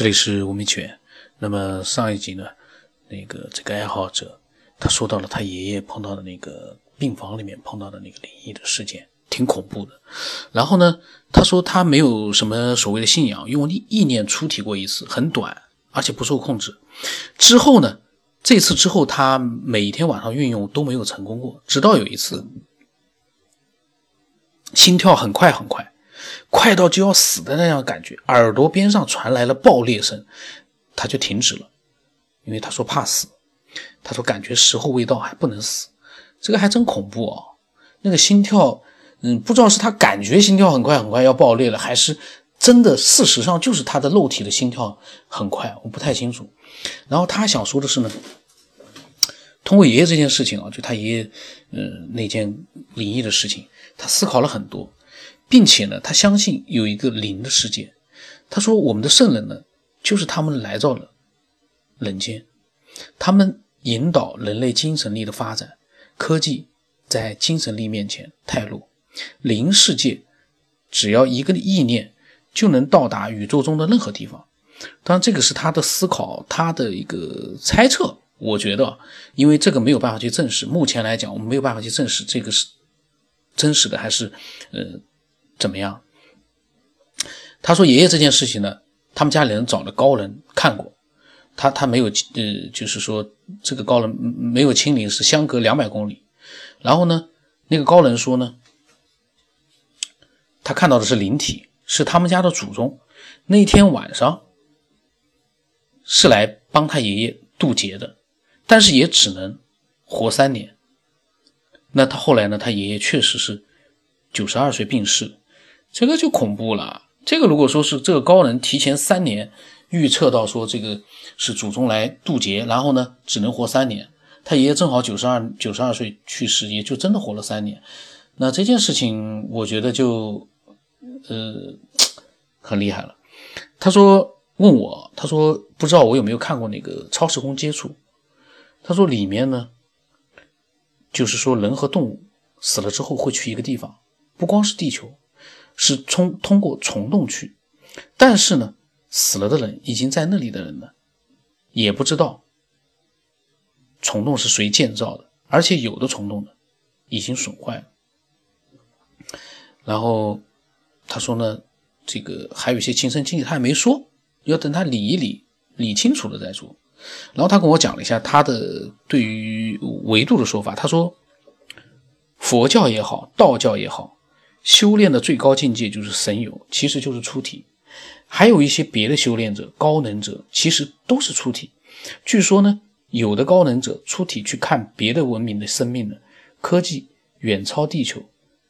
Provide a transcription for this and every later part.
这里是吴明全。那么上一集呢，那个这个爱好者他说到了他爷爷碰到的那个病房里面碰到的那个灵异的事件，挺恐怖的。然后呢，他说他没有什么所谓的信仰，用意念出体过一次，很短，而且不受控制。之后呢，这次之后他每天晚上运用都没有成功过，直到有一次，心跳很快很快。快到就要死的那样感觉，耳朵边上传来了爆裂声，他就停止了，因为他说怕死，他说感觉时候未到，还不能死，这个还真恐怖啊！那个心跳，嗯，不知道是他感觉心跳很快很快要爆裂了，还是真的事实上就是他的肉体的心跳很快，我不太清楚。然后他想说的是呢，通过爷爷这件事情啊，就他爷爷，嗯，那件灵异的事情，他思考了很多。并且呢，他相信有一个灵的世界。他说：“我们的圣人呢，就是他们来到了人间，他们引导人类精神力的发展，科技在精神力面前太弱。灵世界只要一个意念就能到达宇宙中的任何地方。当然，这个是他的思考，他的一个猜测。我觉得，因为这个没有办法去证实。目前来讲，我们没有办法去证实这个是真实的还是呃。”怎么样？他说：“爷爷这件事情呢，他们家里人找了高人看过，他他没有呃，就是说这个高人没有亲临，是相隔两百公里。然后呢，那个高人说呢，他看到的是灵体，是他们家的祖宗。那天晚上是来帮他爷爷渡劫的，但是也只能活三年。那他后来呢？他爷爷确实是九十二岁病逝。”这个就恐怖了。这个如果说是这个高人提前三年预测到说这个是祖宗来渡劫，然后呢只能活三年，他爷爷正好九十二九十二岁去世，也就真的活了三年。那这件事情我觉得就呃很厉害了。他说问我，他说不知道我有没有看过那个超时空接触。他说里面呢就是说人和动物死了之后会去一个地方，不光是地球。是通通过虫洞去，但是呢，死了的人已经在那里的人呢，也不知道虫洞是谁建造的，而且有的虫洞呢已经损坏了。然后他说呢，这个还有一些亲身经历，他也没说，要等他理一理，理清楚了再说。然后他跟我讲了一下他的对于维度的说法，他说佛教也好，道教也好。修炼的最高境界就是神游，其实就是出体。还有一些别的修炼者、高能者，其实都是出体。据说呢，有的高能者出体去看别的文明的生命呢，科技远超地球，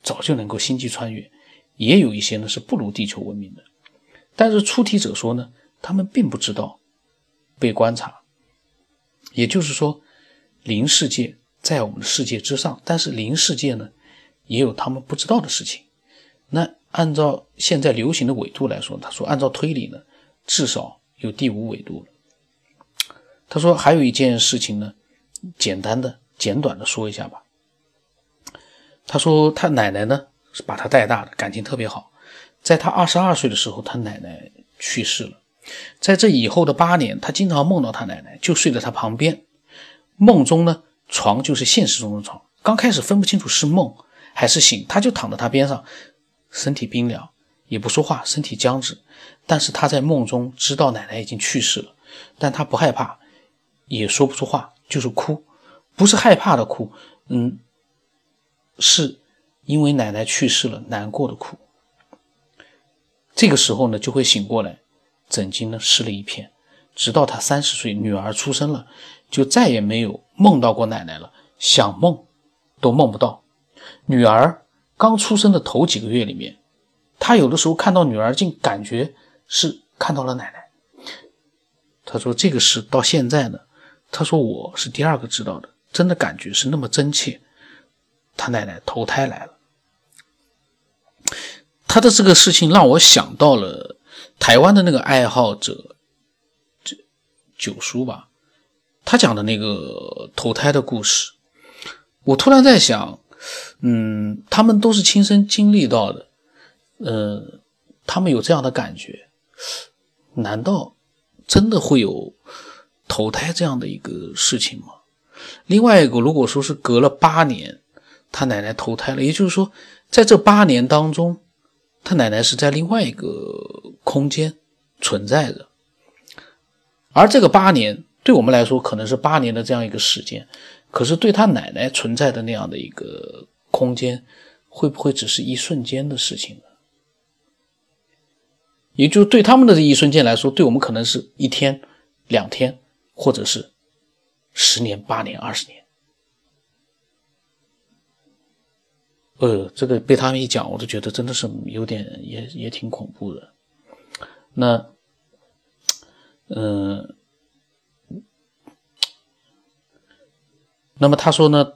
早就能够星际穿越。也有一些呢是不如地球文明的，但是出体者说呢，他们并不知道被观察。也就是说，灵世界在我们的世界之上，但是灵世界呢？也有他们不知道的事情。那按照现在流行的纬度来说，他说按照推理呢，至少有第五纬度了。他说还有一件事情呢，简单的、简短的说一下吧。他说他奶奶呢是把他带大的，感情特别好。在他二十二岁的时候，他奶奶去世了。在这以后的八年，他经常梦到他奶奶，就睡在他旁边。梦中呢，床就是现实中的床。刚开始分不清楚是梦。还是醒，他就躺在他边上，身体冰凉，也不说话，身体僵直。但是他在梦中知道奶奶已经去世了，但他不害怕，也说不出话，就是哭，不是害怕的哭，嗯，是因为奶奶去世了难过的哭。这个时候呢，就会醒过来，枕巾呢湿了一片，直到他三十岁，女儿出生了，就再也没有梦到过奶奶了，想梦都梦不到。女儿刚出生的头几个月里面，他有的时候看到女儿，竟感觉是看到了奶奶。他说这个事到现在呢，他说我是第二个知道的，真的感觉是那么真切。他奶奶投胎来了。他的这个事情让我想到了台湾的那个爱好者，这九叔吧，他讲的那个投胎的故事，我突然在想。嗯，他们都是亲身经历到的，呃，他们有这样的感觉，难道真的会有投胎这样的一个事情吗？另外一个，如果说是隔了八年，他奶奶投胎了，也就是说，在这八年当中，他奶奶是在另外一个空间存在着，而这个八年对我们来说可能是八年的这样一个时间，可是对他奶奶存在的那样的一个空间，会不会只是一瞬间的事情呢？也就对他们的这一瞬间来说，对我们可能是一天、两天，或者是。十年、八年、二十年，呃，这个被他们一讲，我都觉得真的是有点，也也挺恐怖的。那，嗯，那么他说呢，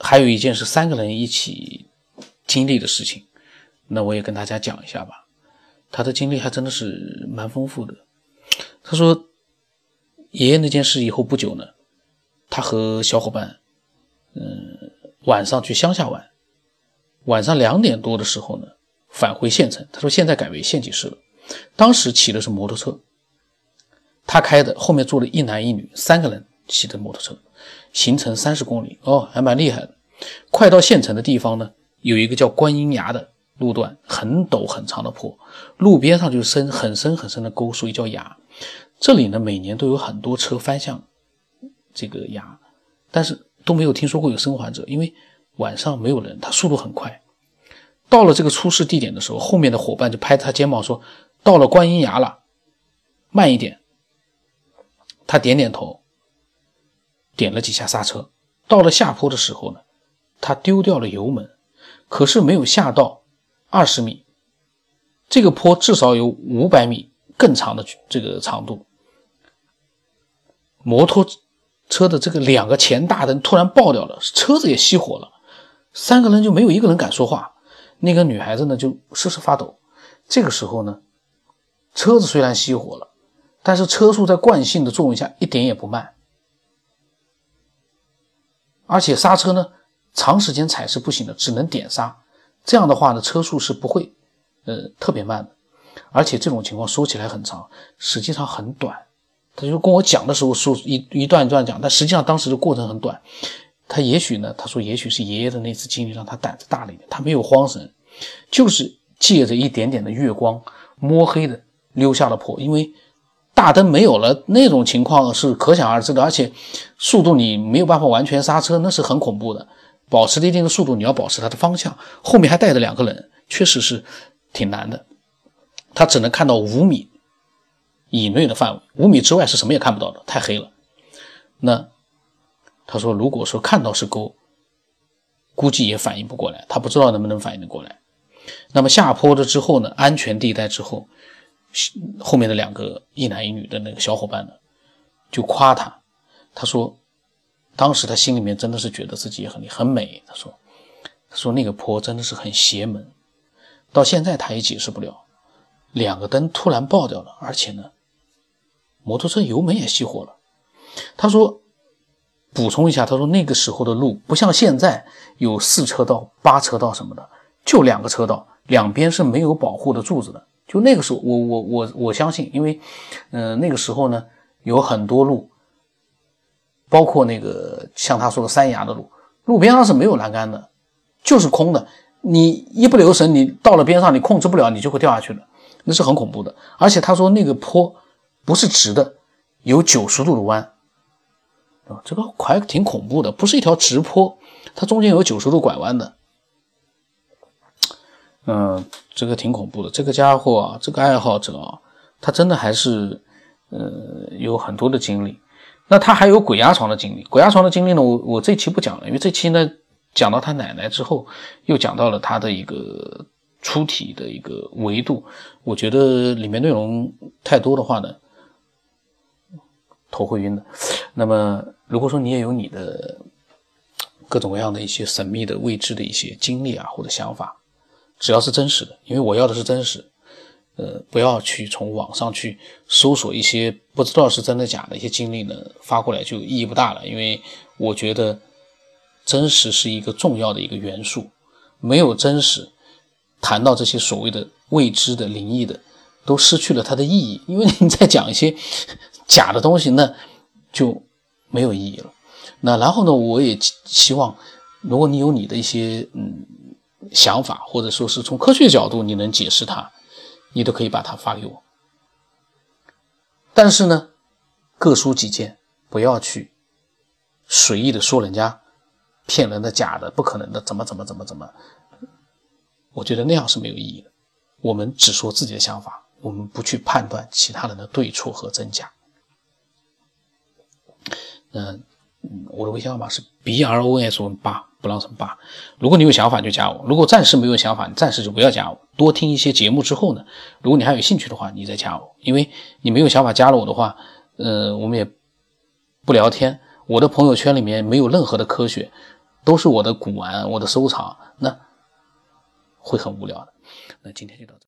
还有一件是三个人一起经历的事情，那我也跟大家讲一下吧。他的经历还真的是蛮丰富的。他说，爷爷那件事以后不久呢。他和小伙伴，嗯，晚上去乡下玩。晚上两点多的时候呢，返回县城。他说现在改为县级市了。当时骑的是摩托车，他开的，后面坐了一男一女三个人骑的摩托车，行程三十公里哦，还蛮厉害的。快到县城的地方呢，有一个叫观音崖的路段，很陡很长的坡，路边上就深很深很深的沟，所以叫崖。这里呢，每年都有很多车翻向。这个崖，但是都没有听说过有生还者，因为晚上没有人，他速度很快。到了这个出事地点的时候，后面的伙伴就拍他肩膀说：“到了观音崖了，慢一点。”他点点头，点了几下刹车。到了下坡的时候呢，他丢掉了油门，可是没有下到二十米，这个坡至少有五百米更长的这个长度，摩托。车的这个两个前大灯突然爆掉了，车子也熄火了，三个人就没有一个人敢说话。那个女孩子呢就瑟瑟发抖。这个时候呢，车子虽然熄火了，但是车速在惯性的作用下一点也不慢，而且刹车呢长时间踩是不行的，只能点刹。这样的话呢，车速是不会呃特别慢的，而且这种情况说起来很长，实际上很短。他就跟我讲的时候说一一段一段讲，但实际上当时的过程很短。他也许呢，他说也许是爷爷的那次经历让他胆子大了一点，他没有慌神，就是借着一点点的月光，摸黑的溜下了坡。因为大灯没有了，那种情况是可想而知的，而且速度你没有办法完全刹车，那是很恐怖的。保持一定的速度，你要保持它的方向，后面还带着两个人，确实是挺难的。他只能看到五米。以内的范围，五米之外是什么也看不到的，太黑了。那他说，如果说看到是沟，估计也反应不过来，他不知道能不能反应得过来。那么下坡了之后呢，安全地带之后，后面的两个一男一女的那个小伙伴呢，就夸他，他说，当时他心里面真的是觉得自己很很美。他说，他说那个坡真的是很邪门，到现在他也解释不了，两个灯突然爆掉了，而且呢。摩托车油门也熄火了。他说：“补充一下，他说那个时候的路不像现在有四车道、八车道什么的，就两个车道，两边是没有保护的柱子的。就那个时候，我我我我相信，因为，嗯，那个时候呢，有很多路，包括那个像他说的山崖的路，路边上是没有栏杆的，就是空的。你一不留神，你到了边上，你控制不了，你就会掉下去的，那是很恐怖的。而且他说那个坡。”不是直的，有九十度的弯，啊，这个还挺恐怖的，不是一条直坡，它中间有九十度拐弯的，嗯，这个挺恐怖的。这个家伙啊，这个爱好者啊，他真的还是，呃，有很多的经历。那他还有鬼压床的经历，鬼压床的经历呢，我我这期不讲了，因为这期呢讲到他奶奶之后，又讲到了他的一个出体的一个维度，我觉得里面内容太多的话呢。头会晕的。那么，如果说你也有你的各种各样的一些神秘的未知的一些经历啊，或者想法，只要是真实的，因为我要的是真实，呃，不要去从网上去搜索一些不知道是真的假的一些经历呢，发过来就意义不大了。因为我觉得真实是一个重要的一个元素，没有真实，谈到这些所谓的未知的灵异的，都失去了它的意义。因为你在讲一些。假的东西那就没有意义了。那然后呢，我也希望，如果你有你的一些嗯想法，或者说是从科学角度你能解释它，你都可以把它发给我。但是呢，各抒己见，不要去随意的说人家骗人的、假的、不可能的，怎么怎么怎么怎么。我觉得那样是没有意义的。我们只说自己的想法，我们不去判断其他人的对错和真假。嗯，我的微信号码是 b r o s 八，不让什么八。如果你有想法就加我，如果暂时没有想法，你暂时就不要加我。多听一些节目之后呢，如果你还有兴趣的话，你再加我。因为你没有想法加了我的话，呃，我们也不聊天。我的朋友圈里面没有任何的科学，都是我的古玩，我的收藏，那会很无聊的。那今天就到这。